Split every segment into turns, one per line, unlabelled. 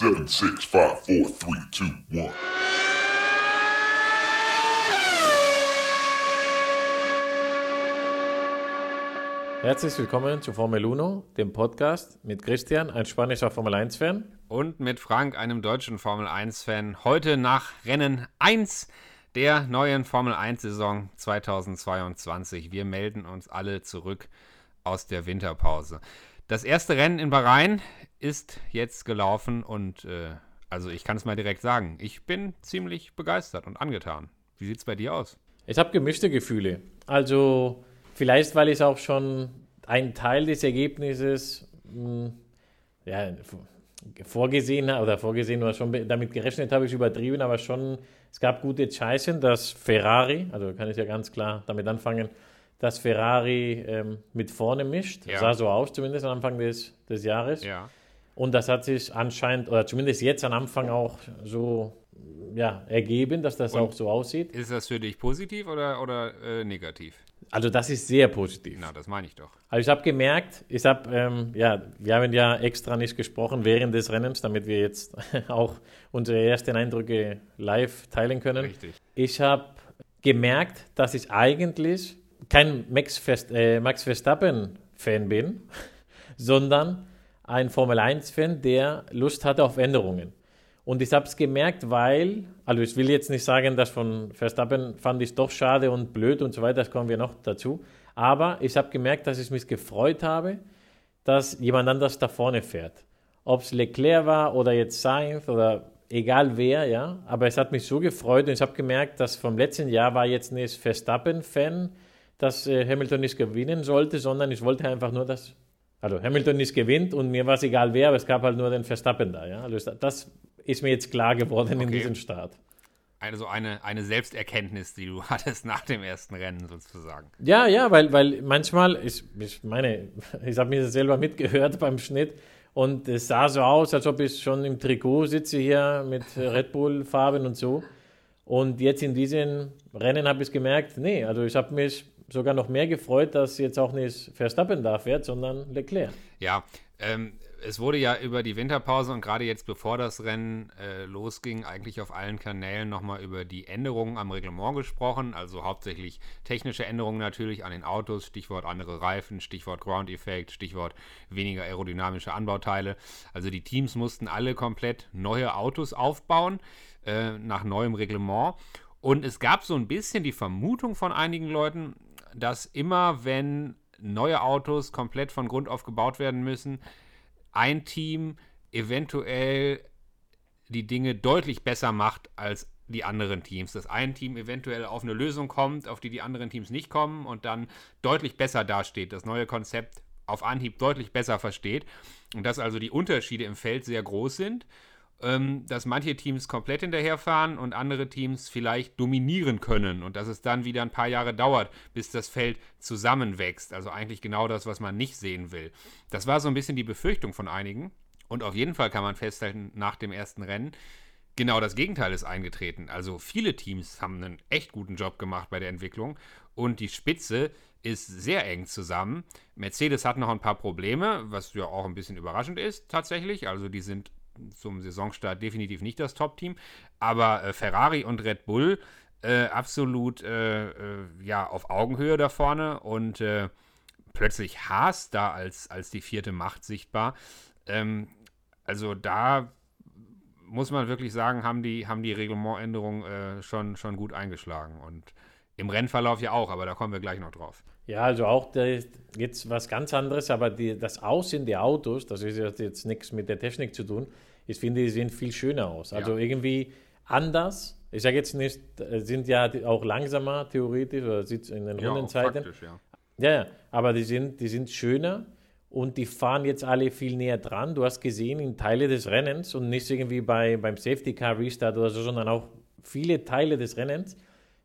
Seven, six, five, four, three, two, one.
Herzlich willkommen zu Formel Uno, dem Podcast mit Christian, ein spanischer Formel 1-Fan.
Und mit Frank, einem deutschen Formel 1-Fan. Heute nach Rennen 1 der neuen Formel 1-Saison 2022. Wir melden uns alle zurück aus der Winterpause. Das erste Rennen in Bahrain ist jetzt gelaufen und äh, also ich kann es mal direkt sagen, ich bin ziemlich begeistert und angetan. Wie sieht es bei dir aus?
Ich habe gemischte Gefühle. Also Vielleicht, weil ich auch schon einen Teil des Ergebnisses mh, hm, ja, vorgesehen habe, oder vorgesehen oder schon damit gerechnet habe, ich übertrieben, aber schon, es gab gute Zeichen, dass Ferrari, also kann ich ja ganz klar damit anfangen, dass Ferrari ähm, mit vorne mischt. Ja. Sah so aus, zumindest am Anfang des, des Jahres.
Ja.
Und das hat sich anscheinend, oder zumindest jetzt am Anfang auch so ja, ergeben, dass das Und auch so aussieht.
Ist das für dich positiv oder, oder äh, negativ?
Also das ist sehr positiv.
Na, das meine ich doch.
Also ich habe gemerkt, ich habe, ähm, ja, wir haben ja extra nicht gesprochen während des Rennens, damit wir jetzt auch unsere ersten Eindrücke live teilen können.
Richtig.
Ich habe gemerkt, dass ich eigentlich kein Max, Fest, äh, Max Verstappen-Fan bin, sondern ein Formel-1-Fan, der Lust hatte auf Änderungen. Und ich habe es gemerkt, weil, also ich will jetzt nicht sagen, dass von Verstappen fand ich doch schade und blöd und so weiter, das kommen wir noch dazu. Aber ich habe gemerkt, dass ich mich gefreut habe, dass jemand anders da vorne fährt. Ob es Leclerc war oder jetzt Sainz oder egal wer, ja. Aber es hat mich so gefreut und ich habe gemerkt, dass vom letzten Jahr war jetzt nicht Verstappen-Fan, dass äh, Hamilton nicht gewinnen sollte, sondern ich wollte einfach nur, dass also Hamilton nicht gewinnt und mir war es egal wer, aber es gab halt nur den Verstappen da. Ja? Also das ist mir jetzt klar geworden okay. in diesem Start.
Also eine, eine Selbsterkenntnis, die du hattest nach dem ersten Rennen sozusagen.
Ja, ja, weil, weil manchmal, ich, ich meine, ich habe mir selber mitgehört beim Schnitt und es sah so aus, als ob ich schon im Trikot sitze hier mit Red Bull-Farben und so. Und jetzt in diesen Rennen habe ich gemerkt, nee, also ich habe mich sogar noch mehr gefreut, dass jetzt auch nicht Verstappen da fährt, sondern Leclerc.
Ja, ähm, es wurde ja über die Winterpause und gerade jetzt, bevor das Rennen äh, losging, eigentlich auf allen Kanälen nochmal über die Änderungen am Reglement gesprochen. Also hauptsächlich technische Änderungen natürlich an den Autos, Stichwort andere Reifen, Stichwort Ground-Effekt, Stichwort weniger aerodynamische Anbauteile. Also die Teams mussten alle komplett neue Autos aufbauen äh, nach neuem Reglement. Und es gab so ein bisschen die Vermutung von einigen Leuten, dass immer, wenn neue Autos komplett von Grund auf gebaut werden müssen, ein Team eventuell die Dinge deutlich besser macht als die anderen Teams. Dass ein Team eventuell auf eine Lösung kommt, auf die die anderen Teams nicht kommen und dann deutlich besser dasteht, das neue Konzept auf Anhieb deutlich besser versteht und dass also die Unterschiede im Feld sehr groß sind ähm, dass manche Teams komplett hinterherfahren und andere Teams vielleicht dominieren können und dass es dann wieder ein paar Jahre dauert, bis das Feld zusammenwächst. Also eigentlich genau das, was man nicht sehen will. Das war so ein bisschen die Befürchtung von einigen. Und auf jeden Fall kann man festhalten, nach dem ersten Rennen, genau das Gegenteil ist eingetreten. Also viele Teams haben einen echt guten Job gemacht bei der Entwicklung und die Spitze ist sehr eng zusammen. Mercedes hat noch ein paar Probleme, was ja auch ein bisschen überraschend ist tatsächlich. Also die sind zum Saisonstart definitiv nicht das Top-Team. Aber äh, Ferrari und Red Bull äh, absolut äh, äh ja, auf Augenhöhe da vorne und äh, plötzlich Haas da als, als die vierte Macht sichtbar. Ähm, also da muss man wirklich sagen, haben die, haben die Reglementänderungen schon, schon gut eingeschlagen. Und im Rennverlauf ja auch, aber da kommen wir gleich noch drauf.
Ja, also auch jetzt was ganz anderes, aber die, das Aussehen der Autos, das ist jetzt nichts mit der Technik zu tun, ich finde, die sehen viel schöner aus. Also ja. irgendwie anders. Ich sage jetzt nicht, äh, sind ja auch langsamer theoretisch oder sitzt in den ja, Rundenzeiten. Ja. ja, ja, aber die sind, die sind schöner und die fahren jetzt alle viel näher dran. Du hast gesehen in Teile des Rennens und nicht irgendwie bei, beim Safety Car Restart oder so, sondern auch viele Teile des Rennens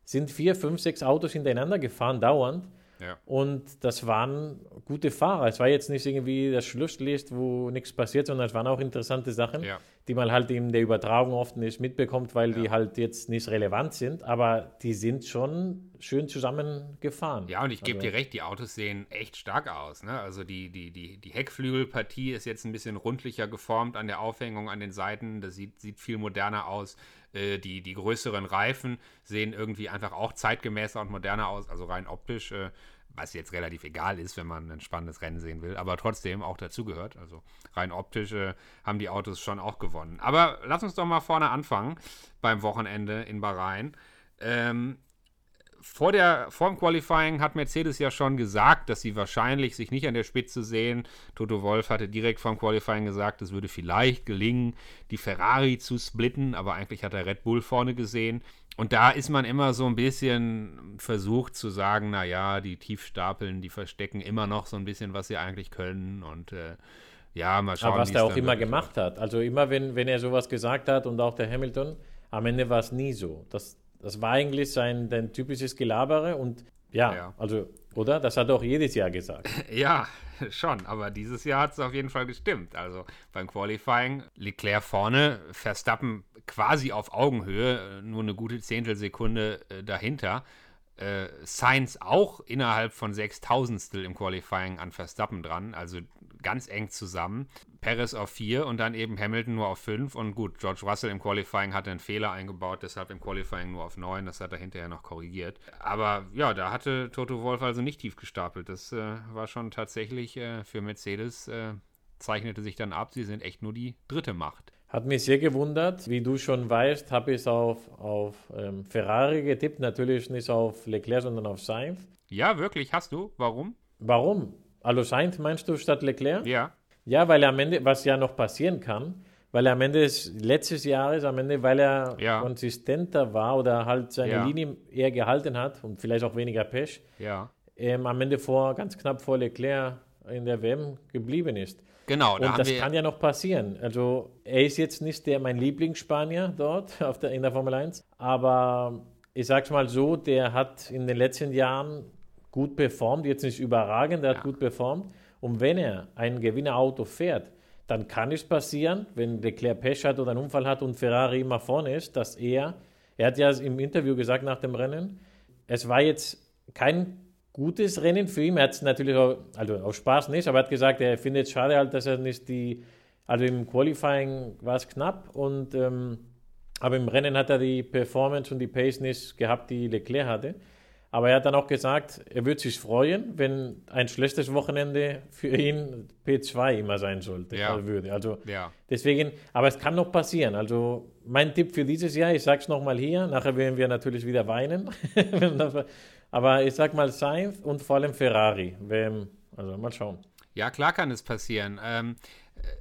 sind vier, fünf, sechs Autos hintereinander gefahren, dauernd.
Ja.
Und das waren gute Fahrer. Es war jetzt nicht irgendwie das Schlusslicht, wo nichts passiert, sondern es waren auch interessante Sachen.
Ja.
die man halt in der Übertragung oft nicht mitbekommt, weil
Ja.
die halt jetzt nicht relevant sind, aber die sind schon schön zusammengefahren.
Ja, und ich gebe
Also-
dir recht, die Autos sehen echt stark aus. Ne? Also die, die, die, die Heckflügelpartie ist jetzt ein bisschen rundlicher geformt an der Aufhängung an den Seiten. Das sieht, sieht viel moderner aus. Äh, die, die größeren Reifen sehen irgendwie einfach auch zeitgemäßer und moderner aus, also rein optisch. Äh, was jetzt relativ egal ist, wenn man ein spannendes Rennen sehen will, aber trotzdem auch dazugehört. Also rein optisch äh, haben die Autos schon auch gewonnen. Aber lass uns doch mal vorne anfangen beim Wochenende in Bahrain. Ähm, vor, der, vor dem Qualifying hat Mercedes ja schon gesagt, dass sie wahrscheinlich sich nicht an der Spitze sehen. Toto Wolf hatte direkt vor dem Qualifying gesagt, es würde vielleicht gelingen, die Ferrari zu splitten, aber eigentlich hat er Red Bull vorne gesehen. Und da ist man immer so ein bisschen versucht zu sagen, naja, die Tiefstapeln, die verstecken immer noch so ein bisschen, was sie eigentlich können. Und äh, ja, mal schauen,
Aber was
es
auch immer gemacht hat. Also immer, wenn, wenn er sowas gesagt hat und auch der Hamilton, am Ende war es nie so. Das, das war eigentlich sein dein typisches Gelabere und ja,
Ja.
also, oder? Das hat er auch jedes Jahr gesagt.
Ja, schon, aber dieses Jahr hat es auf jeden Fall gestimmt. Also beim Qualifying Leclerc vorne, Verstappen quasi auf Augenhöhe, nur eine gute Zehntelsekunde äh, dahinter. Äh, Sainz auch innerhalb von Sechstausendstel im Qualifying an Verstappen dran, also ganz eng zusammen. Perez auf 4 und dann eben Hamilton nur auf 5 und gut, George Russell im Qualifying hatte einen Fehler eingebaut, deshalb im Qualifying nur auf 9, das hat er hinterher noch korrigiert. Aber ja, da hatte Toto Wolf also nicht tief gestapelt, das äh, war schon tatsächlich äh, für Mercedes, äh, zeichnete sich dann ab, sie sind echt nur die dritte Macht.
Hat mich sehr gewundert. Wie du schon weißt, habe ich es auf, auf ähm, Ferrari getippt. Natürlich nicht auf Leclerc, sondern auf Sainz.
Ja, wirklich, hast du? Warum?
Warum? Also Sainz meinst du statt Leclerc?
Ja,
Ja, weil er am Ende, was ja noch passieren kann, weil er am Ende des letztes Jahres, am Ende, weil er
Ja.
konsistenter war oder halt seine
Ja.
Linie eher gehalten hat und vielleicht auch weniger Pech,
ja.
ähm, am Ende vor, ganz knapp vor Leclerc in der WM geblieben ist.
Genau, da
Und das kann ja noch passieren. Also er ist jetzt nicht der mein Lieblingsspanier dort auf der, in der Formel 1, aber ich sag's mal so, der hat in den letzten Jahren gut performt, jetzt nicht überragend, der
Ja.
hat gut performt. Und wenn er ein Gewinnerauto fährt, dann kann es passieren, wenn Leclerc Pech hat oder einen Unfall hat und Ferrari immer vorne ist, dass er, er hat ja im Interview gesagt nach dem Rennen, es war jetzt kein gutes Rennen für ihn. Er hat es natürlich auch, also auf Spaß nicht, aber er hat gesagt, er findet es schade halt, dass er nicht die, also im Qualifying war es knapp und ähm, aber im Rennen hat er die Performance und die Pace nicht gehabt, die Leclerc hatte. Aber er hat dann auch gesagt, er würde sich freuen, wenn ein schlechtes Wochenende für ihn P2 immer sein sollte,
Ja.
also würde. Also
ja.
Deswegen, aber es kann noch passieren. Also mein Tipp für dieses Jahr, ich sage es nochmal hier, nachher werden wir natürlich wieder weinen. aber ich sag mal Sainz und vor allem Ferrari. Also mal schauen.
Ja, klar kann es passieren. Ähm,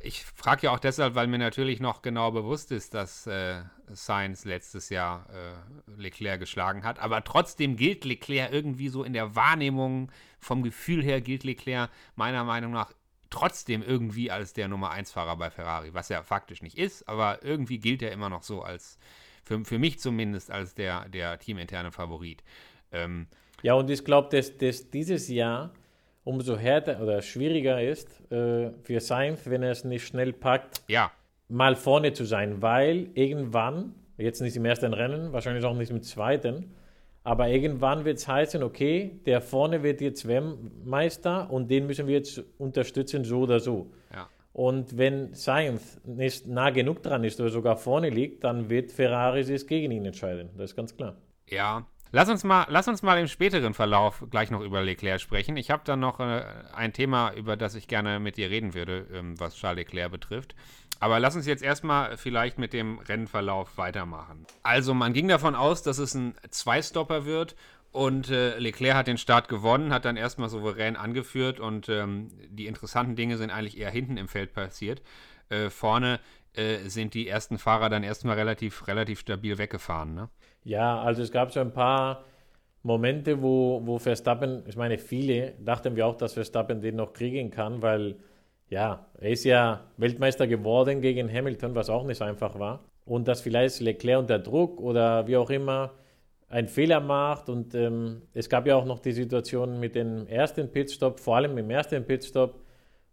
ich frage ja auch deshalb, weil mir natürlich noch genau bewusst ist, dass äh, Sainz letztes Jahr äh, Leclerc geschlagen hat. Aber trotzdem gilt Leclerc irgendwie so in der Wahrnehmung, vom Gefühl her gilt Leclerc meiner Meinung nach trotzdem irgendwie als der Nummer 1-Fahrer bei Ferrari, was er faktisch nicht ist, aber irgendwie gilt er immer noch so als, für, für mich zumindest, als der, der teaminterne Favorit. Ähm,
Ja, und ich glaube, dass, dass dieses Jahr umso härter oder schwieriger ist äh, für Sainz, wenn er es nicht schnell packt,
ja,
mal vorne zu sein, weil irgendwann, jetzt nicht im ersten Rennen, wahrscheinlich auch nicht im zweiten, aber irgendwann wird es heißen, okay, der vorne wird jetzt WM-Meister und den müssen wir jetzt unterstützen, so oder so.
ja.
Und wenn Sainz nicht nah genug dran ist oder sogar vorne liegt, dann wird Ferrari sich gegen ihn entscheiden. Das ist ganz klar.
Ja. Lass uns, mal, lass uns mal im späteren Verlauf gleich noch über Leclerc sprechen. Ich habe da noch äh, ein Thema, über das ich gerne mit dir reden würde, ähm, was Charles Leclerc betrifft. Aber lass uns jetzt erstmal vielleicht mit dem Rennverlauf weitermachen. Also man ging davon aus, dass es ein Zweistopper wird und äh, Leclerc hat den Start gewonnen, hat dann erstmal souverän angeführt und ähm, die interessanten Dinge sind eigentlich eher hinten im Feld passiert. Äh, vorne äh, sind die ersten Fahrer dann erstmal relativ, relativ stabil weggefahren. Ne?
Ja, also es gab so ein paar Momente, wo, wo Verstappen, ich meine, viele dachten wir auch, dass Verstappen den noch kriegen kann, weil ja, er ist ja Weltmeister geworden gegen Hamilton, was auch nicht einfach war. Und dass vielleicht Leclerc unter Druck oder wie auch immer einen Fehler macht. Und ähm, es gab ja auch noch die Situation mit dem ersten Pitstop, vor allem im ersten Pitstop,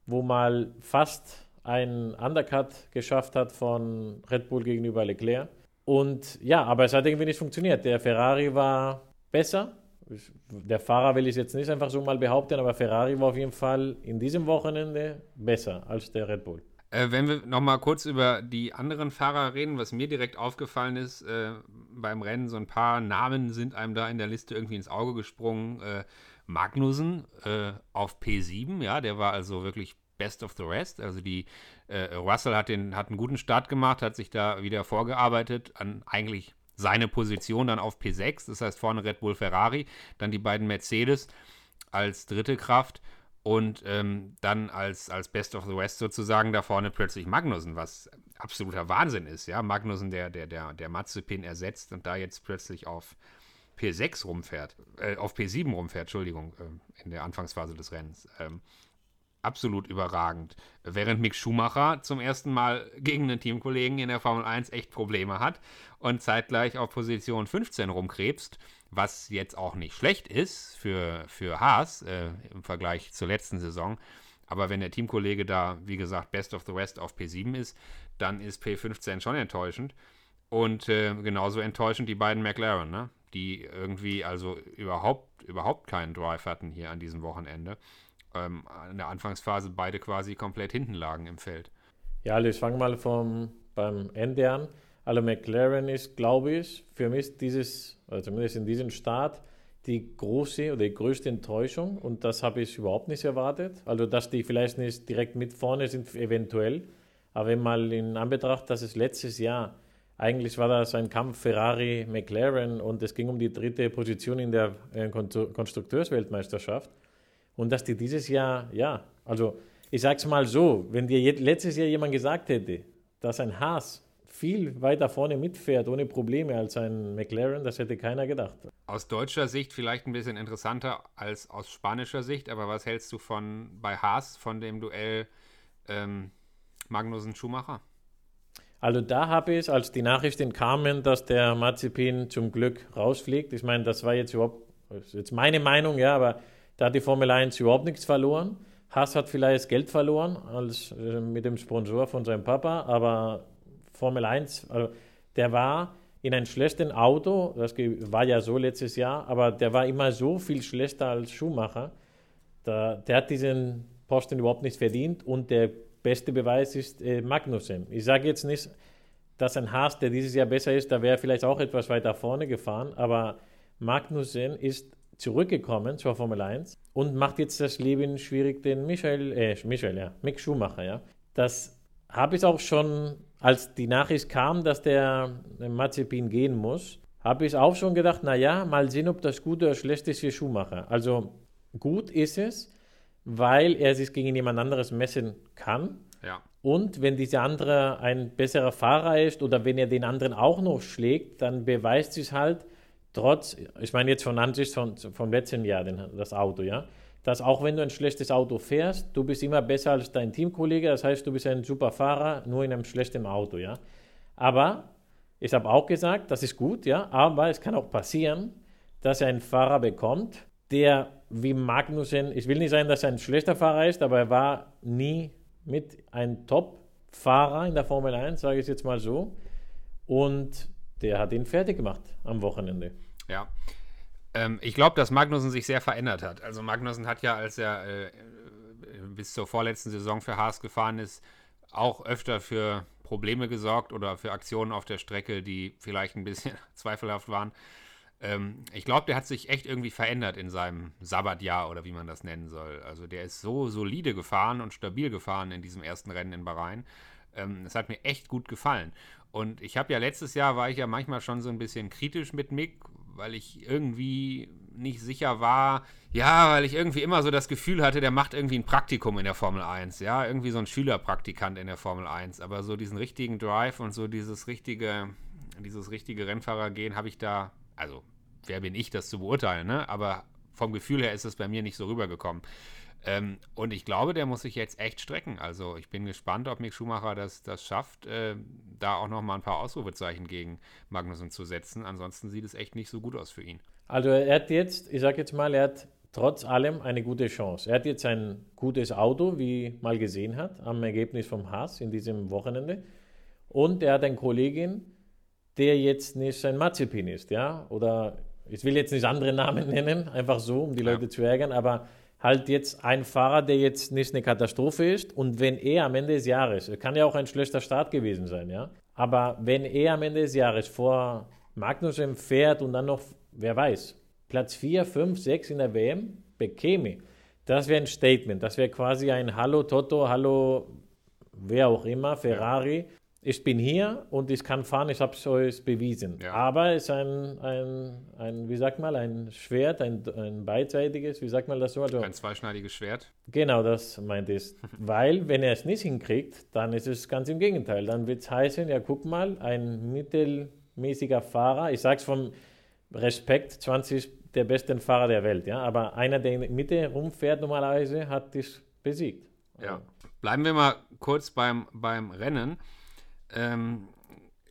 wo mal fast einen Undercut geschafft hat von Red Bull gegenüber Leclerc. Und ja, aber es hat irgendwie nicht funktioniert. Der Ferrari war besser. Der Fahrer will ich jetzt nicht einfach so mal behaupten, aber Ferrari war auf jeden Fall in diesem Wochenende besser als der Red Bull.
Äh, wenn wir nochmal kurz über die anderen Fahrer reden, was mir direkt aufgefallen ist äh, beim Rennen, so ein paar Namen sind einem da in der Liste irgendwie ins Auge gesprungen. Äh, Magnussen äh, auf P7, ja, der war also wirklich best of the rest. Also die äh, Russell hat, den, hat einen guten Start gemacht, hat sich da wieder vorgearbeitet an eigentlich seine Position dann auf P6, das heißt vorne Red Bull Ferrari, dann die beiden Mercedes als dritte Kraft und ähm, dann als, als Best of the West sozusagen da vorne plötzlich Magnussen, was absoluter Wahnsinn ist, ja. Magnussen, der, der, der, der Mazepin ersetzt und da jetzt plötzlich auf P6 rumfährt, äh, auf P7 rumfährt, Entschuldigung, äh, in der Anfangsphase des Rennens. Ähm, absolut überragend. Während Mick Schumacher zum ersten Mal gegen einen Teamkollegen in der Formel 1 echt Probleme hat und zeitgleich auf Position 15 rumkrebst, was jetzt auch nicht schlecht ist für, für Haas äh, im Vergleich zur letzten Saison. Aber wenn der Teamkollege da, wie gesagt, Best of the West auf P7 ist, dann ist P15 schon enttäuschend. Und äh, genauso enttäuschend die beiden McLaren, ne? die irgendwie also überhaupt, überhaupt keinen Drive hatten hier an diesem Wochenende ähm, in der Anfangsphase beide quasi komplett hinten lagen im Feld.
Ja, ich fange mal vom, beim Ende an. Also McLaren ist, glaube ich, für mich dieses, also zumindest in diesem Start, die große oder die größte Enttäuschung und das habe ich überhaupt nicht erwartet. Also, dass die vielleicht nicht direkt mit vorne sind, eventuell. Aber wenn mal in Anbetracht, dass es letztes Jahr eigentlich war das ein Kampf Ferrari-McLaren und es ging um die dritte Position in der äh, Konstrukteursweltmeisterschaft. Und dass die dieses Jahr, ja, also ich sage es mal so, wenn dir letztes Jahr jemand gesagt hätte, dass ein Haas viel weiter vorne mitfährt ohne Probleme als ein McLaren, das hätte keiner gedacht.
Aus deutscher Sicht vielleicht ein bisschen interessanter als aus spanischer Sicht, aber was hältst du von bei Haas von dem Duell ähm, Magnussen-Schumacher?
Also da habe ich, als die Nachrichten kamen, dass der Mazepin zum Glück rausfliegt, ich meine, das war jetzt überhaupt, das ist jetzt meine Meinung, ja, aber da hat die Formel 1 überhaupt nichts verloren. Haas hat vielleicht Geld verloren als, äh, mit dem Sponsor von seinem Papa, aber Formel 1, also der war in einem schlechten Auto, das war ja so letztes Jahr, aber der war immer so viel schlechter als Schumacher. Da, der hat diesen Posten überhaupt nicht verdient und der beste Beweis ist äh, Magnussen. Ich sage jetzt nicht, dass ein Haas, der dieses Jahr besser ist, da wäre vielleicht auch etwas weiter vorne gefahren, aber Magnussen ist zurückgekommen zur Formel 1 und macht jetzt das Leben schwierig den Michael, äh, Michael, ja, Mick Schumacher, ja. Das habe ich auch schon, als die Nachricht kam, dass der Mazepin gehen muss, habe ich auch schon gedacht, naja, mal sehen, ob das gut oder schlecht ist für Schumacher. Also gut ist es, weil er sich gegen jemand anderes messen kann.
Ja.
Und wenn dieser andere ein besserer Fahrer ist oder wenn er den anderen auch noch schlägt, dann beweist sich halt, trotz, ich meine jetzt von Ansicht von, vom letzten Jahr, den, das Auto, ja, dass auch wenn du ein schlechtes Auto fährst, du bist immer besser als dein Teamkollege, das heißt, du bist ein super Fahrer, nur in einem schlechten Auto, ja. Aber ich habe auch gesagt, das ist gut, ja, aber es kann auch passieren, dass er einen Fahrer bekommt, der wie Magnussen, ich will nicht sagen, dass er ein schlechter Fahrer ist, aber er war nie mit ein Top-Fahrer in der Formel 1, sage ich jetzt mal so. Und der hat ihn fertig gemacht am Wochenende.
Ja. Ähm, ich glaube, dass Magnussen sich sehr verändert hat. Also Magnussen hat ja, als er äh, bis zur vorletzten Saison für Haas gefahren ist, auch öfter für Probleme gesorgt oder für Aktionen auf der Strecke, die vielleicht ein bisschen zweifelhaft waren. Ähm, ich glaube, der hat sich echt irgendwie verändert in seinem Sabbatjahr oder wie man das nennen soll. Also der ist so solide gefahren und stabil gefahren in diesem ersten Rennen in Bahrain. Ähm, das hat mir echt gut gefallen. Und ich habe ja letztes Jahr war ich ja manchmal schon so ein bisschen kritisch mit Mick, weil ich irgendwie nicht sicher war. Ja, weil ich irgendwie immer so das Gefühl hatte, der macht irgendwie ein Praktikum in der Formel 1. Ja, irgendwie so ein Schülerpraktikant in der Formel 1. Aber so diesen richtigen Drive und so dieses richtige, dieses richtige Rennfahrergehen habe ich da, also wer bin ich, das zu beurteilen, ne? Aber vom Gefühl her ist es bei mir nicht so rübergekommen. Ähm, und ich glaube, der muss sich jetzt echt strecken. Also ich bin gespannt, ob Mick Schumacher das, das schafft, äh, da auch noch mal ein paar Ausrufezeichen gegen Magnussen zu setzen. Ansonsten sieht es echt nicht so gut aus für ihn.
Also er hat jetzt, ich sage jetzt mal, er hat trotz allem eine gute Chance. Er hat jetzt ein gutes Auto, wie mal gesehen hat, am Ergebnis vom Haas in diesem Wochenende. Und er hat eine Kollegin, der jetzt nicht ein Mazepin ist, ja, oder ich will jetzt nicht andere Namen nennen, einfach so, um die Leute zu ärgern, aber halt jetzt ein Fahrer, der jetzt nicht eine Katastrophe ist und wenn er am Ende des Jahres, kann ja auch ein schlechter Start gewesen sein, ja, aber wenn er am Ende des Jahres vor Magnussen fährt und dann noch, wer weiß, Platz 4, 5, 6 in der WM bekäme, das wäre ein Statement, das wäre quasi ein Hallo Toto, Hallo wer auch immer, Ferrari, ich bin hier und ich kann fahren, ich habe es euch bewiesen. Ja. Aber es ist ein, ein, ein, wie sagt man, ein Schwert, ein, ein beidseitiges, wie sagt man das so?
Also, ein zweischneidiges Schwert.
Genau, das meint es. Weil, wenn er es nicht hinkriegt, dann ist es ganz im Gegenteil. Dann wird es heißen, ja, guck mal, ein mittelmäßiger Fahrer, ich sage es vom Respekt, 20 der besten Fahrer der Welt, ja, aber einer, der in der Mitte rumfährt normalerweise, hat dich besiegt.
Ja. Bleiben wir mal kurz beim, beim Rennen. Ähm,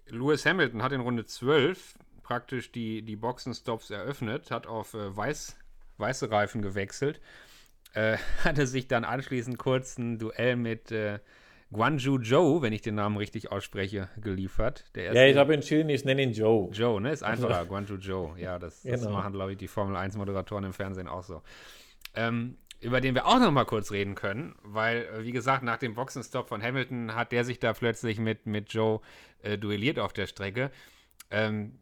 Lewis Hamilton hat in Runde 12 praktisch die, die Boxenstops eröffnet, hat auf äh, weiß, weiße Reifen gewechselt, äh, hatte sich dann anschließend kurz ein Duell mit äh, Guanju Joe, wenn ich den Namen richtig ausspreche, geliefert.
ja, ich habe entschieden, ich nenne ihn Joe.
Joe, ne? Ist einfacher, also, Guanju Joe. Ja, das, das genau. machen, glaube ich, die Formel 1-Moderatoren im Fernsehen auch so. Ähm, über den wir auch noch mal kurz reden können, weil, äh, wie gesagt, nach dem Boxenstopp von Hamilton hat der sich da plötzlich mit, mit Joe äh, duelliert auf der Strecke. Ähm,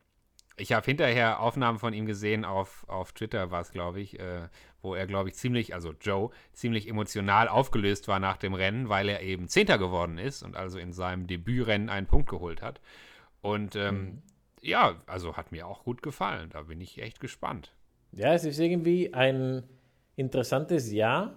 ich habe hinterher Aufnahmen von ihm gesehen, auf, auf Twitter war es, glaube ich, äh, wo er, glaube ich, ziemlich, also Joe, ziemlich emotional aufgelöst war nach dem Rennen, weil er eben Zehnter geworden ist und also in seinem Debütrennen einen Punkt geholt hat. Und ähm, mhm. ja, also hat mir auch gut gefallen. Da bin ich echt gespannt.
Ja, es ist irgendwie ein interessantes Jahr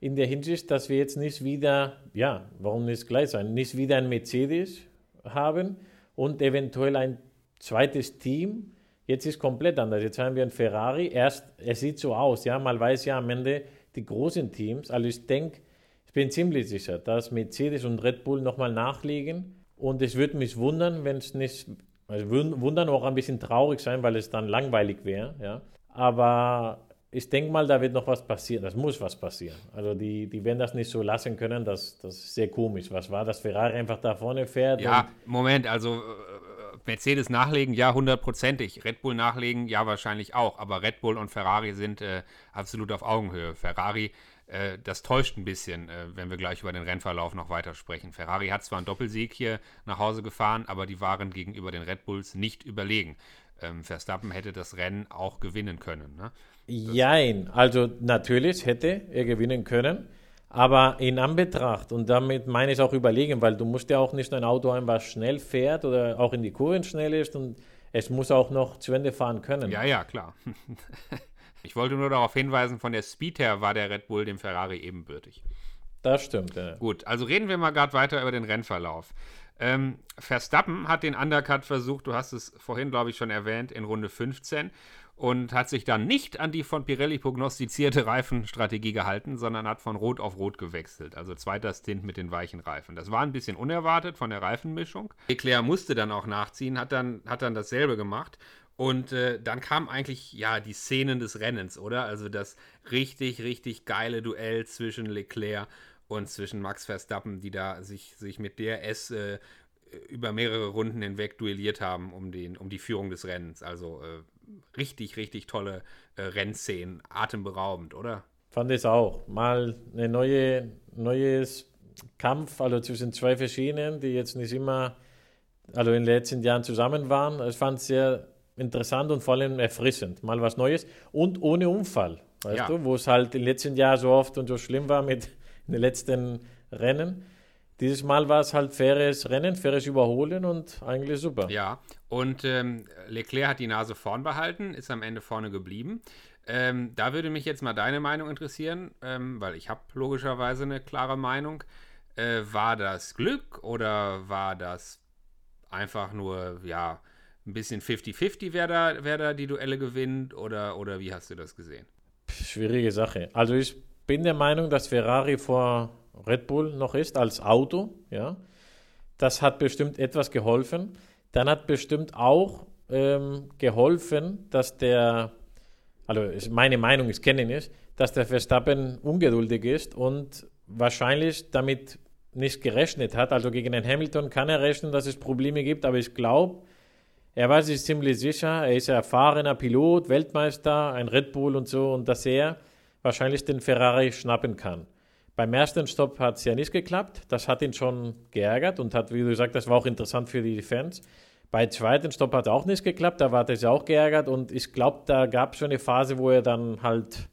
in der Hinsicht, dass wir jetzt nicht wieder, ja, warum nicht gleich sein, nicht wieder ein Mercedes haben und eventuell ein zweites Team. Jetzt ist komplett anders. Jetzt haben wir ein Ferrari. Erst, es sieht so aus, ja, man weiß ja am Ende die großen Teams. Also ich denke, ich bin ziemlich sicher, dass Mercedes und Red Bull nochmal nachlegen. Und es würde mich wundern, wenn es nicht, also wundern auch ein bisschen traurig sein, weil es dann langweilig wäre, ja. Aber ich denke mal, da wird noch was passieren. Das muss was passieren. Also die, die werden das nicht so lassen können. Das, das ist sehr komisch. Was war, dass Ferrari einfach da vorne fährt?
Ja, Moment, also äh, Mercedes nachlegen, ja, hundertprozentig. Red Bull nachlegen, ja, wahrscheinlich auch. Aber Red Bull und Ferrari sind äh, absolut auf Augenhöhe. Ferrari, äh, das täuscht ein bisschen, äh, wenn wir gleich über den Rennverlauf noch weiter sprechen. Ferrari hat zwar einen Doppelsieg hier nach Hause gefahren, aber die waren gegenüber den Red Bulls nicht überlegen. Ähm, Verstappen hätte das Rennen auch gewinnen können. Ne?
Jein, also natürlich hätte er gewinnen können, aber in Anbetracht, und damit meine ich auch überlegen, weil du musst ja auch nicht ein Auto haben, was schnell fährt oder auch in die Kurven schnell ist und es muss auch noch zu Ende fahren können.
Ja, ja, klar. ich wollte nur darauf hinweisen, von der Speed her war der Red Bull dem Ferrari ebenbürtig.
Das stimmt, ja.
Gut, also reden wir mal gerade weiter über den Rennverlauf. Ähm, Verstappen hat den Undercut versucht, du hast es vorhin, glaube ich, schon erwähnt, in Runde 15 und hat sich dann nicht an die von Pirelli prognostizierte Reifenstrategie gehalten, sondern hat von Rot auf Rot gewechselt. Also zweiter Stint mit den weichen Reifen. Das war ein bisschen unerwartet von der Reifenmischung. Leclerc musste dann auch nachziehen, hat dann, hat dann dasselbe gemacht. Und äh, dann kamen eigentlich ja die Szenen des Rennens, oder? Also das richtig, richtig geile Duell zwischen Leclerc und zwischen Max Verstappen, die da sich, sich mit DRS äh, über mehrere Runden hinweg duelliert haben um, den, um die Führung des Rennens. Also äh, richtig, richtig tolle äh, Rennszenen. Atemberaubend, oder?
Fand ich auch. Mal eine neue, neues Kampf, also zwischen zwei verschiedenen, die jetzt nicht immer, also in den letzten Jahren zusammen waren. Ich fand es sehr interessant und vor allem erfrischend. Mal was Neues und ohne Unfall, weißt ja. du, wo es halt in den letzten Jahren so oft und so schlimm war mit den letzten Rennen. Dieses Mal war es halt faires Rennen, faires Überholen und eigentlich super.
Ja, und ähm, Leclerc hat die Nase vorn behalten, ist am Ende vorne geblieben. Ähm, da würde mich jetzt mal deine Meinung interessieren, ähm, weil ich habe logischerweise eine klare Meinung. Äh, war das Glück oder war das einfach nur, ja, ein bisschen 50-50, wer da, wer da die Duelle gewinnt oder, oder wie hast du das gesehen?
Schwierige Sache. Also ich bin der Meinung, dass Ferrari vor Red Bull noch ist als Auto, ja, das hat bestimmt etwas geholfen. Dann hat bestimmt auch ähm, geholfen, dass der also meine Meinung, ich kenne ihn nicht, dass der Verstappen ungeduldig ist und wahrscheinlich damit nicht gerechnet hat. Also gegen den Hamilton kann er rechnen, dass es Probleme gibt, aber ich glaube, er war sich ziemlich sicher, er ist ein erfahrener Pilot, Weltmeister, ein Red Bull und so, und dass er wahrscheinlich den Ferrari schnappen kann. Beim ersten Stopp hat es ja nicht geklappt. Das hat ihn schon geärgert und hat, wie du gesagt das war auch interessant für die Fans. Bei zweiten Stopp hat es auch nicht geklappt, da war er auch geärgert und ich glaube, da gab es schon eine Phase, wo er dann halt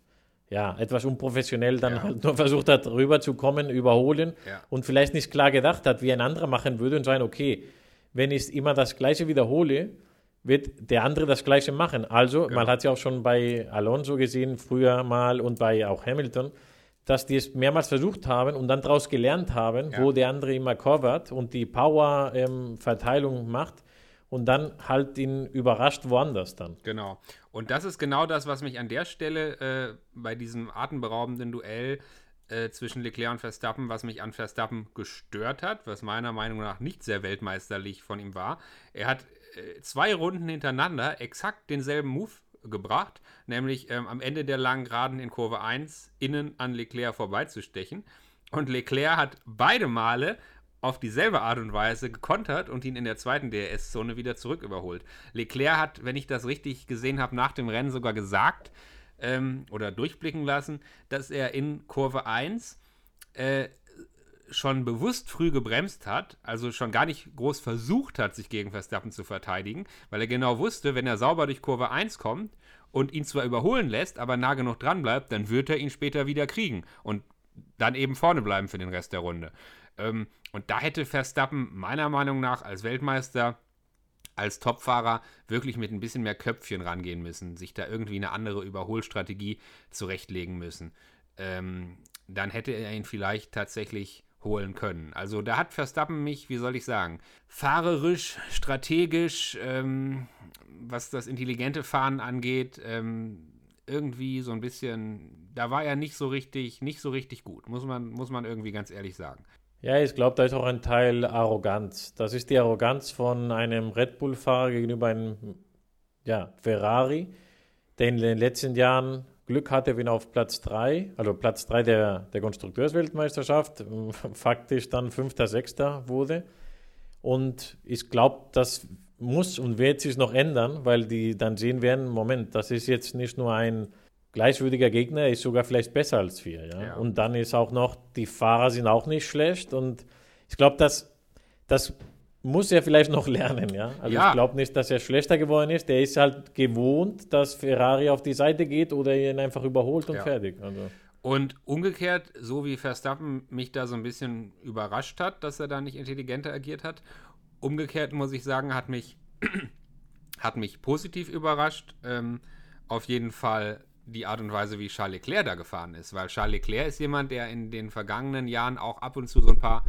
ja, etwas unprofessionell dann ja. halt nur versucht hat, rüberzukommen, überholen ja. und vielleicht nicht klar gedacht hat, wie ein anderer machen würde und sagen, okay, wenn ich immer das Gleiche wiederhole, wird der andere das Gleiche machen. Also, genau. man hat ja auch schon bei Alonso gesehen, früher mal und bei auch Hamilton, dass die es mehrmals versucht haben und dann daraus gelernt haben, ja. wo der andere immer covert und die Power-Verteilung ähm, macht und dann halt ihn überrascht woanders dann.
Genau. Und das ist genau das, was mich an der Stelle äh, bei diesem atemberaubenden Duell äh, zwischen Leclerc und Verstappen, was mich an Verstappen gestört hat, was meiner Meinung nach nicht sehr weltmeisterlich von ihm war. Er hat zwei Runden hintereinander exakt denselben Move gebracht, nämlich ähm, am Ende der langen Geraden in Kurve 1 innen an Leclerc vorbeizustechen. Und Leclerc hat beide Male auf dieselbe Art und Weise gekontert und ihn in der zweiten DRS-Zone wieder zurück überholt. Leclerc hat, wenn ich das richtig gesehen habe, nach dem Rennen sogar gesagt ähm, oder durchblicken lassen, dass er in Kurve 1 äh, schon bewusst früh gebremst hat, also schon gar nicht groß versucht hat, sich gegen Verstappen zu verteidigen, weil er genau wusste, wenn er sauber durch Kurve 1 kommt und ihn zwar überholen lässt, aber nah genug dran bleibt, dann wird er ihn später wieder kriegen und dann eben vorne bleiben für den Rest der Runde. Ähm, und da hätte Verstappen meiner Meinung nach als Weltmeister, als Topfahrer wirklich mit ein bisschen mehr Köpfchen rangehen müssen, sich da irgendwie eine andere Überholstrategie zurechtlegen müssen. Ähm, dann hätte er ihn vielleicht tatsächlich holen können. Also da hat Verstappen mich, wie soll ich sagen, fahrerisch, strategisch, ähm, was das intelligente Fahren angeht, ähm, irgendwie so ein bisschen, da war er nicht so richtig, nicht so richtig gut, muss man, muss man irgendwie ganz ehrlich sagen.
Ja, ich glaube, da ist auch ein Teil Arroganz. Das ist die Arroganz von einem Red Bull-Fahrer gegenüber einem ja, Ferrari, der in den letzten Jahren Glück hatte, wenn er auf Platz 3, also Platz 3 der, der Konstrukteursweltmeisterschaft, faktisch dann 5., 6. wurde. Und ich glaube, das muss und wird sich noch ändern, weil die dann sehen werden, Moment, das ist jetzt nicht nur ein gleichwürdiger Gegner ist sogar vielleicht besser als wir. Ja? ja. Und dann ist auch noch, die Fahrer sind auch nicht schlecht. Und ich glaube, das, das muss er vielleicht noch lernen. Ja? Also ja. ich glaube nicht, dass er schlechter geworden ist. Der ist halt gewohnt, dass Ferrari auf die Seite geht oder ihn einfach überholt und ja. fertig. Also.
Und umgekehrt, so wie Verstappen mich da so ein bisschen überrascht hat, dass er da nicht intelligenter agiert hat, umgekehrt muss ich sagen, hat mich, hat mich positiv überrascht. Ähm, auf jeden Fall die Art und Weise, wie Charles Leclerc da gefahren ist, weil Charles Leclerc ist jemand, der in den vergangenen Jahren auch ab und zu so ein paar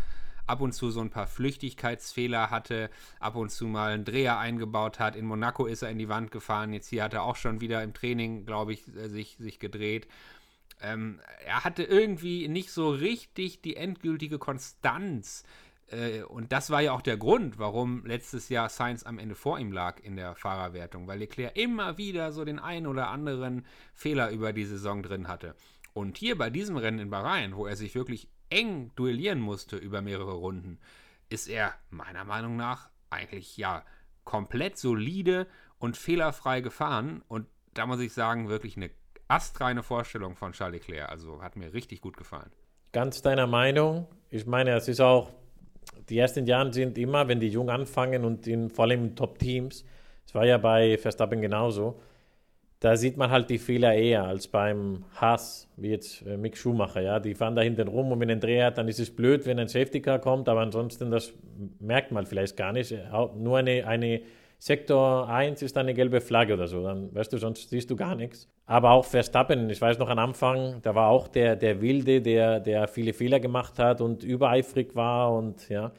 ab und zu so ein paar Flüchtigkeitsfehler hatte, ab und zu mal einen Dreher eingebaut hat. In Monaco ist er in die Wand gefahren. Jetzt hier hat er auch schon wieder im Training, glaube ich, äh, sich, sich gedreht. Ähm, er hatte irgendwie nicht so richtig die endgültige Konstanz äh, und das war ja auch der Grund, warum letztes Jahr Sainz am Ende vor ihm lag in der Fahrerwertung, weil Leclerc immer wieder so den einen oder anderen Fehler über die Saison drin hatte. Und hier bei diesem Rennen in Bahrain, wo er sich wirklich eng duellieren musste über mehrere Runden, ist er meiner Meinung nach eigentlich ja komplett solide und fehlerfrei gefahren. Und da muss ich sagen, wirklich eine astreine Vorstellung von Charles Leclerc. Also hat mir richtig gut gefallen.
Ganz deiner Meinung. Ich meine, es ist auch die ersten Jahre sind immer, wenn die jung anfangen und in, vor allem in Top-Teams, es war ja bei Verstappen genauso, da sieht man halt die Fehler eher als beim Haas, wie jetzt äh, Mick Schumacher. Ja? Die fahren da hinten rum und wenn ein Dreh hat, dann ist es blöd, wenn ein Safety Car kommt, aber ansonsten, das merkt man vielleicht gar nicht. Nur eine, eine Sektor 1 ist eine gelbe Flagge oder so, dann weißt du, sonst siehst du gar nichts. Aber auch Verstappen, ich weiß noch am Anfang, da war auch der, der Wilde, der, der viele Fehler gemacht hat und übereifrig war und ja,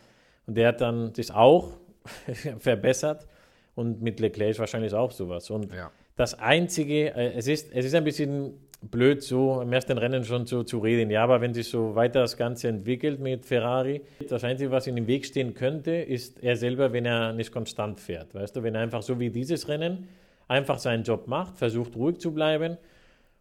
und der hat dann sich auch verbessert und mit Leclerc wahrscheinlich auch sowas. Und ja. Das Einzige, äh, es ist, es ist ein bisschen blöd, so im ersten Rennen schon so zu reden. Ja, aber wenn sich so weiter das Ganze entwickelt mit Ferrari, das Einzige, was ihm im Weg stehen könnte, ist er selber, wenn er nicht konstant fährt. Weißt du, wenn er einfach so wie dieses Rennen einfach seinen Job macht, versucht ruhig zu bleiben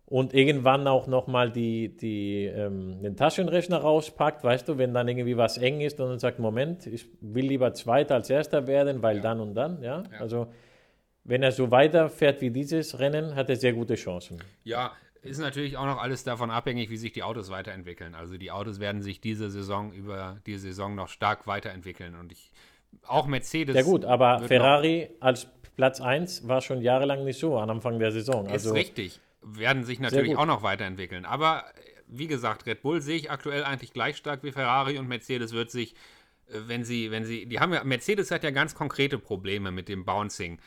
und irgendwann auch nochmal die, die, ähm, den Taschenrechner rauspackt, weißt du, wenn dann irgendwie was eng ist und dann sagt, Moment, ich will lieber Zweiter als Erster werden, weil
Ja.
dann und dann, ja?
Ja.
Also wenn er so weiterfährt wie dieses Rennen, hat er sehr gute Chancen.
Ja, ist natürlich auch noch alles davon abhängig, wie sich die Autos weiterentwickeln. Also die Autos werden sich diese Saison über die Saison noch stark weiterentwickeln. Und ich, auch Mercedes.
Ja gut, aber Ferrari als Platz 1 war schon jahrelang nicht so am Anfang der Saison. Also
ist richtig. Werden sich natürlich auch noch weiterentwickeln. Aber äh, wie gesagt, Red Bull sehe ich aktuell eigentlich gleich stark wie Ferrari und Mercedes wird sich, äh, wenn sie, wenn sie, die haben ja, Mercedes hat ja ganz konkrete Probleme mit dem Bouncing.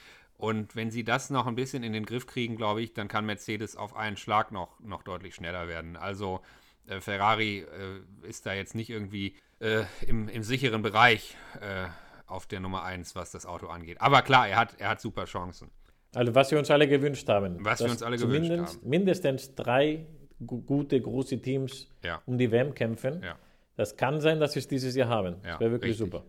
Und wenn sie das noch ein bisschen in den Griff kriegen, glaube ich, dann kann Mercedes auf einen Schlag noch, noch deutlich schneller werden. Also äh, Ferrari äh, ist da jetzt nicht irgendwie äh, im, im sicheren Bereich äh, auf der Nummer 1, was das Auto angeht. Aber klar, er hat, er hat super Chancen.
Also was wir uns alle gewünscht haben.
Was wir uns alle gewünscht haben.
Mindestens drei gu gute, große Teams
Ja.
um die WM kämpfen.
Ja.
Das kann sein, dass wir es dieses Jahr haben.
Ja,
das wäre wirklich
richtig.
super.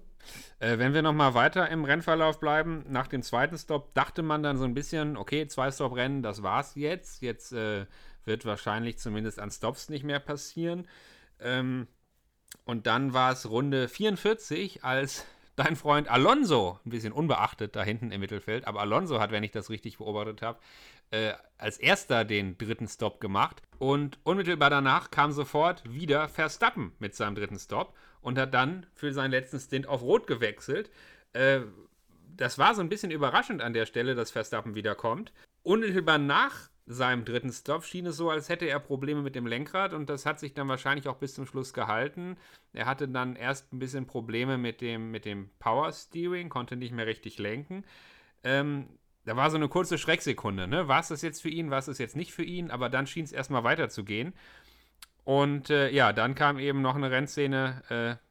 Äh, wenn wir nochmal weiter im Rennverlauf bleiben, nach dem zweiten Stop dachte man dann so ein bisschen, okay, zwei Stop-Rennen, das war's jetzt. Jetzt äh, wird wahrscheinlich zumindest an Stops nicht mehr passieren. Ähm, und dann war es Runde 44, als dein Freund Alonso, ein bisschen unbeachtet da hinten im Mittelfeld, aber Alonso hat, wenn ich das richtig beobachtet habe, äh, als erster den dritten Stop gemacht. Und unmittelbar danach kam sofort wieder Verstappen mit seinem dritten Stop und hat dann für seinen letzten Stint auf Rot gewechselt. Äh, das war so ein bisschen überraschend an der Stelle, dass Verstappen wiederkommt. Unmittelbar nach seinem dritten Stop schien es so, als hätte er Probleme mit dem Lenkrad und das hat sich dann wahrscheinlich auch bis zum Schluss gehalten. Er hatte dann erst ein bisschen Probleme mit dem, mit dem Power Steering, konnte nicht mehr richtig lenken. Ähm, da war so eine kurze Schrecksekunde, ne? War es das jetzt für ihn, war es das jetzt nicht für ihn, aber dann schien es erstmal weiterzugehen. Und äh, ja, dann kam eben noch eine Rennszene, äh,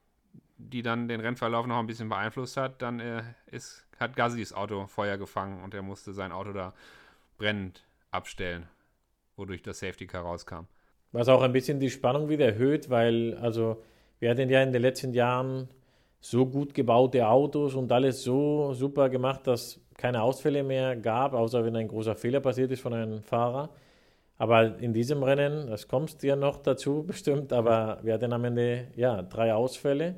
die dann den Rennverlauf noch ein bisschen beeinflusst hat. Dann äh, ist, hat Gassis Auto Feuer gefangen und er musste sein Auto da brennend abstellen, wodurch das Safety Car rauskam.
Was auch ein bisschen die Spannung wieder erhöht, weil also wir hatten ja in den letzten Jahren so gut gebaute Autos und alles so super gemacht, dass keine Ausfälle mehr gab, außer wenn ein großer Fehler passiert ist von einem Fahrer. Aber in diesem Rennen, das kommst ja noch dazu bestimmt, aber wir hatten am Ende ja drei Ausfälle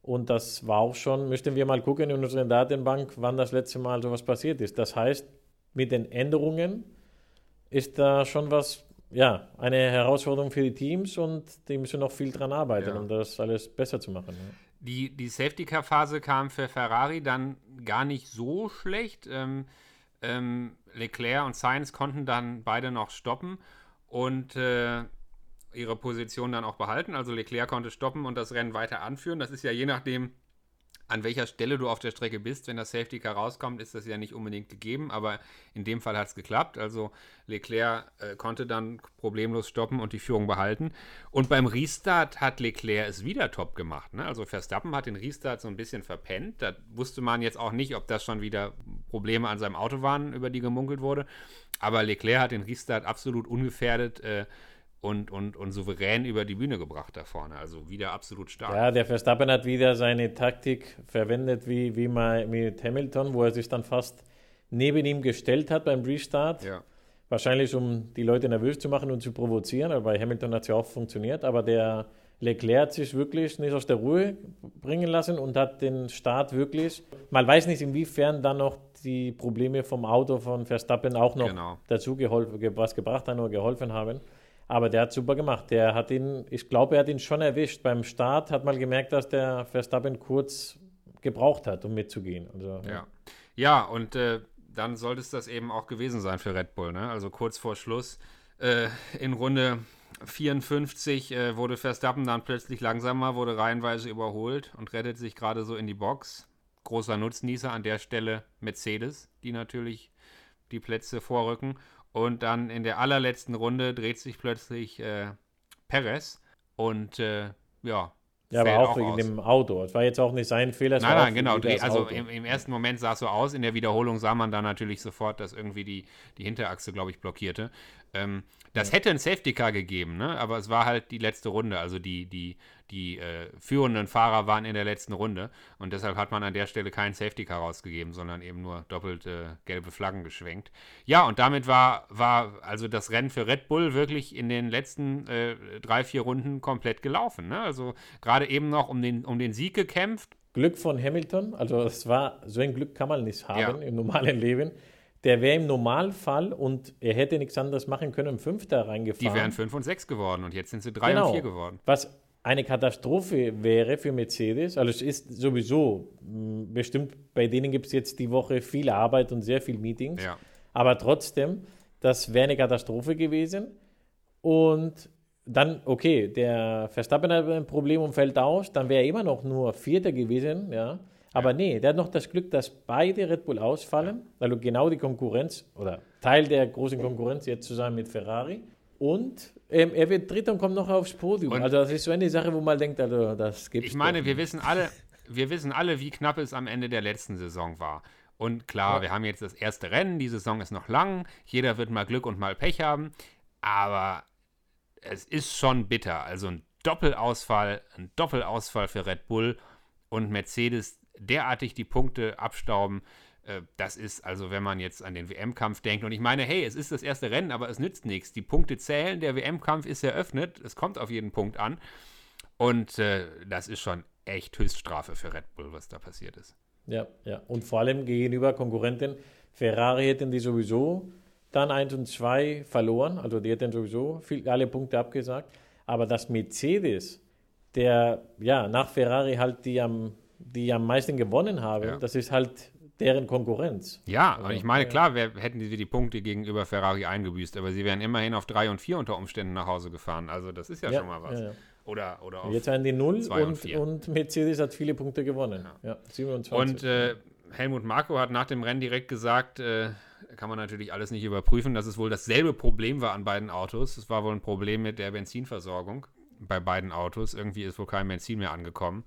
und das war auch schon, müssten wir mal gucken in unserer Datenbank, wann das letzte Mal sowas passiert ist. Das heißt, mit den Änderungen ist da schon was, ja, eine Herausforderung für die Teams und die müssen noch viel dran arbeiten,
Ja.
um das alles besser zu machen. Ja.
Die, die Safety Car Phase kam für Ferrari dann gar nicht so schlecht. Ähm, ähm, Leclerc und Sainz konnten dann beide noch stoppen und äh, ihre Position dann auch behalten. Also Leclerc konnte stoppen und das Rennen weiter anführen. Das ist ja je nachdem, an welcher Stelle du auf der Strecke bist. Wenn das Safety Car rauskommt, ist das ja nicht unbedingt gegeben, aber in dem Fall hat es geklappt. Also Leclerc äh, konnte dann problemlos stoppen und die Führung behalten. Und beim Restart hat Leclerc es wieder top gemacht. Ne? Also Verstappen hat den Restart so ein bisschen verpennt. Da wusste man jetzt auch nicht, ob das schon wieder Probleme an seinem Auto waren, über die gemunkelt wurde. Aber Leclerc hat den Restart absolut ungefährdet äh, und, und, und souverän über die Bühne gebracht da vorne. Also wieder absolut stark.
ja, der Verstappen hat wieder seine Taktik verwendet, wie, wie mal mit Hamilton, wo er sich dann fast neben ihm gestellt hat beim Restart.
ja.
Wahrscheinlich, um die Leute nervös zu machen und zu provozieren, aber bei Hamilton hat es ja auch funktioniert. Aber der Leclerc hat sich wirklich nicht aus der Ruhe bringen lassen und hat den Start wirklich, man weiß nicht, inwiefern dann noch die Probleme vom Auto von Verstappen auch noch
Genau.
dazu geholfen, ge- was gebracht haben oder geholfen haben. Aber der hat super gemacht. Der hat ihn, ich glaube, er hat ihn schon erwischt. Beim Start hat man gemerkt, dass der Verstappen kurz gebraucht hat, um mitzugehen. Also,
Ja, ja und äh, dann sollte es das eben auch gewesen sein für Red Bull. Ne? Also kurz vor Schluss äh, in Runde 54 äh, wurde Verstappen dann plötzlich langsamer, wurde reihenweise überholt und rettet sich gerade so in die Box. Großer Nutznießer an der Stelle Mercedes, die natürlich die Plätze vorrücken. Und dann in der allerletzten Runde dreht sich plötzlich äh, Perez und äh, ja.
Ja, aber
fällt
auch wegen
aus.
dem Auto. Es war jetzt auch nicht sein Fehler.
Nein, nein,
auch
genau. also im, im ersten Moment sah es so aus. In der Wiederholung sah man dann natürlich sofort, dass irgendwie die, die Hinterachse, glaube ich, blockierte. Ähm, das hätte ein Safety Car gegeben, ne? aber es war halt die letzte Runde. Also die, die, die äh, führenden Fahrer waren in der letzten Runde und deshalb hat man an der Stelle kein Safety Car rausgegeben, sondern eben nur doppelt äh, gelbe Flaggen geschwenkt. Ja, und damit war, war also das Rennen für Red Bull wirklich in den letzten äh, drei, vier Runden komplett gelaufen. Ne? Also gerade eben noch um den, um den Sieg gekämpft.
Glück von Hamilton, also es war, so ein Glück kann man nicht haben
Ja.
im normalen Leben. Der wäre im Normalfall und er hätte nichts anderes machen können, Fünfter
Die
reingefahren.
wären 5 und 6 geworden und jetzt sind sie 3
Genau.
und 4 geworden.
Was eine Katastrophe wäre für Mercedes. Also es ist sowieso, mh, bestimmt bei denen gibt es jetzt die Woche viel Arbeit und sehr viel Meetings.
Ja.
Aber trotzdem, das wäre eine Katastrophe gewesen. Und dann, okay, der Verstappen hat ein Problem und fällt aus, dann wäre er immer noch nur Vierter gewesen, ja. Aber nee, der hat noch das Glück, dass beide Red Bull ausfallen, also genau die Konkurrenz oder Teil der großen Konkurrenz jetzt zusammen mit Ferrari. Und ähm, er wird Dritter und kommt noch aufs Podium.
Und-
also das ist so eine Sache, wo man denkt, also das gibt's
Ich meine,
doch
wir wissen alle, wir wissen alle, wie knapp es am Ende der letzten Saison war. Und klar,
Ja.
wir haben jetzt das erste Rennen, die Saison ist noch lang, jeder wird mal Glück und mal Pech haben, aber es ist schon bitter. Also ein Doppelausfall, ein Doppelausfall für Red Bull und Mercedes derartig die Punkte abstauben. äh, Das ist also, wenn man jetzt an den WM-Kampf denkt. Und ich meine, hey, es ist das erste Rennen, aber es nützt nichts. Die Punkte zählen, der WM-Kampf ist eröffnet, es kommt auf jeden Punkt an. Und äh, das ist schon echt Höchststrafe für Red Bull, was da passiert ist.
Ja, ja. Und vor allem gegenüber Konkurrenten. Ferrari hätten die sowieso dann 1 und 2 verloren. Also die hätten sowieso viel, alle Punkte abgesagt. Aber das Mercedes, der ja nach Ferrari halt die am, die am meisten gewonnen haben,
Ja.
das ist halt deren Konkurrenz.
Ja,
Also,
und ich meine,
ja.
klar, wer, hätten sie die Punkte gegenüber Ferrari eingebüßt, aber sie wären immerhin auf 3 und 4 unter Umständen nach Hause gefahren. Also das ist ja, schon mal was.
Ja, ja.
Oder, oder auf
Jetzt haben die 0
zwei und
und, und, Mercedes hat viele Punkte gewonnen. Ja, 27.
Und äh, Helmut Marko hat nach dem Rennen direkt gesagt, äh, kann man natürlich alles nicht überprüfen, dass es wohl dasselbe Problem war an beiden Autos. Es war wohl ein Problem mit der Benzinversorgung bei beiden Autos. Irgendwie ist wohl kein Benzin mehr angekommen.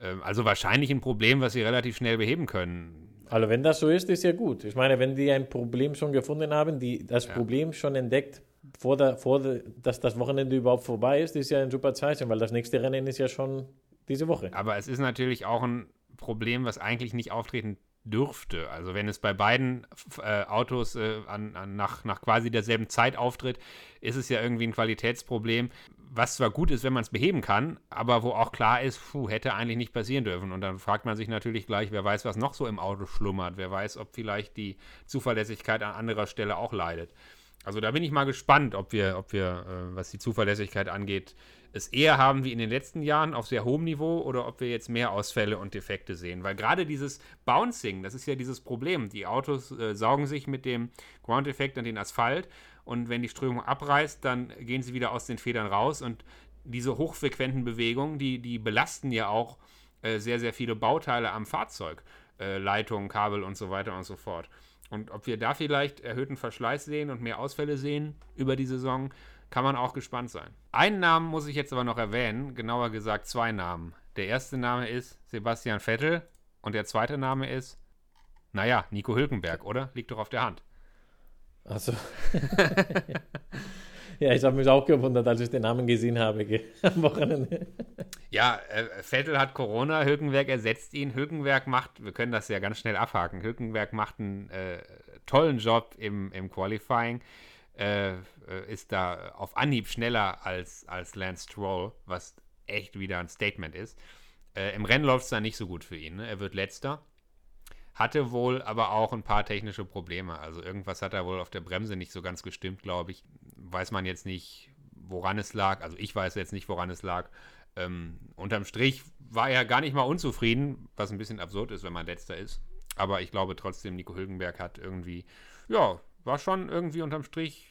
Ähm, also wahrscheinlich ein Problem, was sie relativ schnell beheben können.
Also wenn das so ist, ist ja gut. Ich meine, wenn die ein Problem schon gefunden haben, die das Problem schon entdeckt, vor der, vor der, dass das Wochenende überhaupt vorbei ist, ist ja ein super Zeichen, weil das nächste Rennen ist ja schon diese Woche.
Aber es ist natürlich auch ein Problem, was eigentlich nicht auftreten dürfte. Also wenn es bei beiden äh, Autos äh, an, an, nach, nach quasi derselben Zeit auftritt, ist es ja irgendwie ein Qualitätsproblem, was zwar gut ist, wenn man es beheben kann, aber wo auch klar ist, puh, hätte eigentlich nicht passieren dürfen. Und dann fragt man sich natürlich gleich, wer weiß, was noch so im Auto schlummert, wer weiß, ob vielleicht die Zuverlässigkeit an anderer Stelle auch leidet. Also da bin ich mal gespannt, ob wir, ob wir, äh, was die Zuverlässigkeit angeht, es eher haben wie in den letzten Jahren auf sehr hohem Niveau oder ob wir jetzt mehr Ausfälle und Defekte sehen. Weil gerade dieses Bouncing, das ist ja dieses Problem. Die Autos äh, saugen sich mit dem Ground-Effekt an den Asphalt und wenn die Strömung abreißt, dann gehen sie wieder aus den Federn raus und diese hochfrequenten Bewegungen, die, die belasten ja auch äh, sehr, sehr viele Bauteile am Fahrzeug. Äh, Leitungen, Kabel und so weiter und so fort. Und ob wir da vielleicht erhöhten Verschleiß sehen und mehr Ausfälle sehen über die Saison, kann man auch gespannt sein. Einen Namen muss ich jetzt aber noch erwähnen, genauer gesagt zwei Namen. Der erste Name ist Sebastian Vettel und der zweite Name ist, naja, Nico Hülkenberg, oder? Liegt doch auf der Hand.
Also. ja, ich habe mich auch gewundert, als ich den Namen gesehen habe am Wochenende.
Ja, äh, Vettel hat Corona, Hülkenberg ersetzt ihn. Hülkenberg macht, wir können das ja ganz schnell abhaken, Hülkenberg macht einen äh, tollen Job im, im Qualifying, äh, ist da auf Anhieb schneller als, als Lance Stroll, was echt wieder ein Statement ist. Äh, Im Rennen läuft es da nicht so gut für ihn. Ne? Er wird letzter. Hatte wohl aber auch ein paar technische Probleme. Also irgendwas hat er wohl auf der Bremse nicht so ganz gestimmt, glaube ich. Weiß man jetzt nicht, woran es lag. Also ich weiß jetzt nicht, woran es lag. Ähm, unterm Strich war er gar nicht mal unzufrieden, was ein bisschen absurd ist, wenn man letzter ist. Aber ich glaube trotzdem, Nico Hülkenberg hat irgendwie, ja, war schon irgendwie unterm Strich,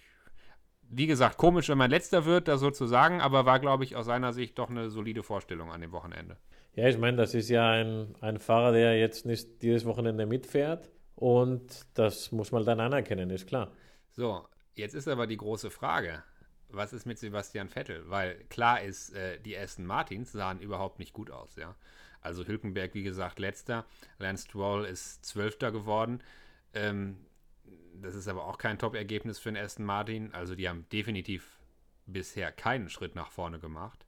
wie gesagt, komisch, wenn man letzter wird, da sozusagen, aber war, glaube ich, aus seiner Sicht doch eine solide Vorstellung an dem Wochenende.
Ja, ich meine, das ist ja ein, ein Fahrer, der jetzt nicht dieses Wochenende mitfährt. Und das muss man dann anerkennen, ist klar.
So, jetzt ist aber die große Frage, was ist mit Sebastian Vettel? Weil klar ist, äh, die Aston Martins sahen überhaupt nicht gut aus, ja. Also Hülkenberg, wie gesagt, letzter. Lance Stroll ist Zwölfter geworden. Ähm, das ist aber auch kein Top-Ergebnis für den Aston Martin. Also die haben definitiv bisher keinen Schritt nach vorne gemacht.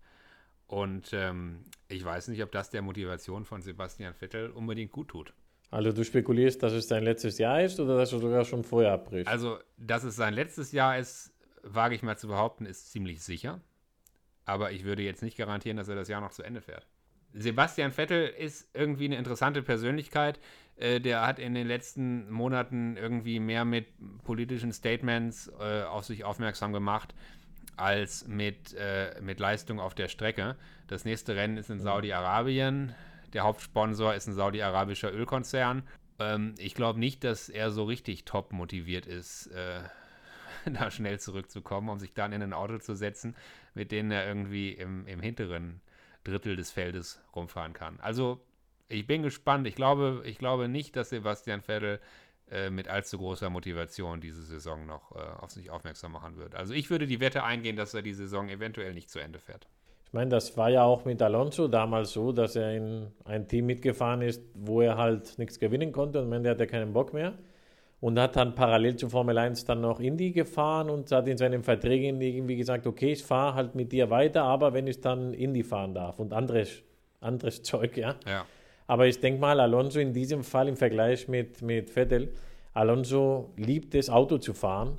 Und ähm, ich weiß nicht, ob das der Motivation von Sebastian Vettel unbedingt gut tut.
Also du spekulierst, dass es sein letztes Jahr ist oder dass er sogar schon vorher abbricht?
Also, dass es sein letztes Jahr ist, wage ich mal zu behaupten, ist ziemlich sicher. Aber ich würde jetzt nicht garantieren, dass er das Jahr noch zu Ende fährt. Sebastian Vettel ist irgendwie eine interessante Persönlichkeit. Äh, der hat in den letzten Monaten irgendwie mehr mit politischen Statements äh, auf sich aufmerksam gemacht als mit, äh, mit Leistung auf der Strecke. Das nächste Rennen ist in Saudi-Arabien. Der Hauptsponsor ist ein saudi-arabischer Ölkonzern. Ähm, ich glaube nicht, dass er so richtig top motiviert ist, äh, da schnell zurückzukommen, um sich dann in ein Auto zu setzen, mit dem er irgendwie im, im hinteren Drittel des Feldes rumfahren kann. Also ich bin gespannt. Ich glaube, ich glaube nicht, dass Sebastian Vettel äh, mit allzu großer Motivation diese Saison noch äh, auf sich aufmerksam machen wird. Also ich würde die Wette eingehen, dass er die Saison eventuell nicht zu Ende fährt.
Ich meine, das war ja auch mit Alonso damals so, dass er in ein Team mitgefahren ist, wo er halt nichts gewinnen konnte und am Ende hat er keinen Bock mehr. Und hat dann parallel zu Formel 1 dann noch Indy gefahren und hat in seinen Verträgen irgendwie gesagt, okay, ich fahre halt mit dir weiter, aber wenn ich dann Indy fahren darf und anderes, anderes Zeug, ja.
Ja.
Aber ich denke mal, Alonso in diesem Fall im Vergleich mit, mit Vettel, Alonso liebt es, Auto zu fahren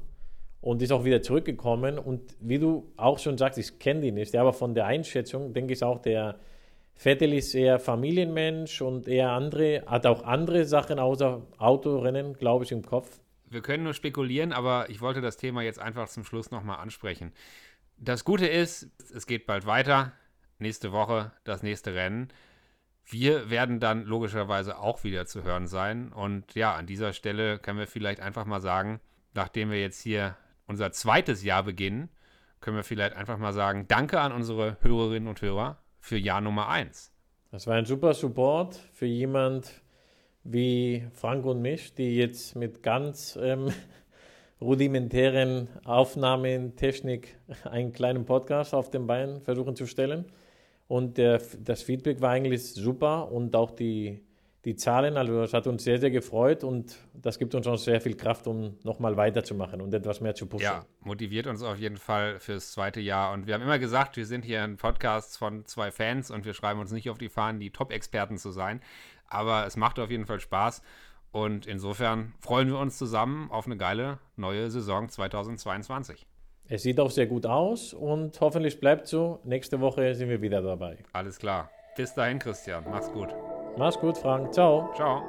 und ist auch wieder zurückgekommen. Und wie du auch schon sagst, ich kenne ihn nicht, aber von der Einschätzung denke ich auch, der Vettel ist eher Familienmensch und eher andere, hat auch andere Sachen außer Autorennen, glaube ich, im Kopf.
Wir können nur spekulieren, aber ich wollte das Thema jetzt einfach zum Schluss nochmal ansprechen. Das Gute ist, es geht bald weiter. Nächste Woche das nächste Rennen. Wir werden dann logischerweise auch wieder zu hören sein. Und ja, an dieser Stelle können wir vielleicht einfach mal sagen, nachdem wir jetzt hier unser zweites Jahr beginnen, können wir vielleicht einfach mal sagen, danke an unsere Hörerinnen und Hörer für Jahr Nummer 1.
Das war ein super Support für jemand wie Frank und mich, die jetzt mit ganz ähm, rudimentären Aufnahmetechnik einen kleinen Podcast auf den Beinen versuchen zu stellen. Und der, das Feedback war eigentlich super und auch die, die Zahlen, also das hat uns sehr, sehr gefreut und das gibt uns auch sehr viel Kraft, um nochmal weiterzumachen und etwas mehr zu pushen.
Ja, motiviert uns auf jeden Fall fürs zweite Jahr. Und wir haben immer gesagt, wir sind hier ein Podcast von zwei Fans und wir schreiben uns nicht auf die Fahnen, die Top-Experten zu sein. Aber es macht auf jeden Fall Spaß. Und insofern freuen wir uns zusammen auf eine geile neue Saison 2022.
Es sieht auch sehr gut aus und hoffentlich bleibt so. Nächste Woche sind wir wieder dabei.
Alles klar. Bis dahin, Christian. Mach's gut.
Mach's gut, Frank. Ciao.
Ciao.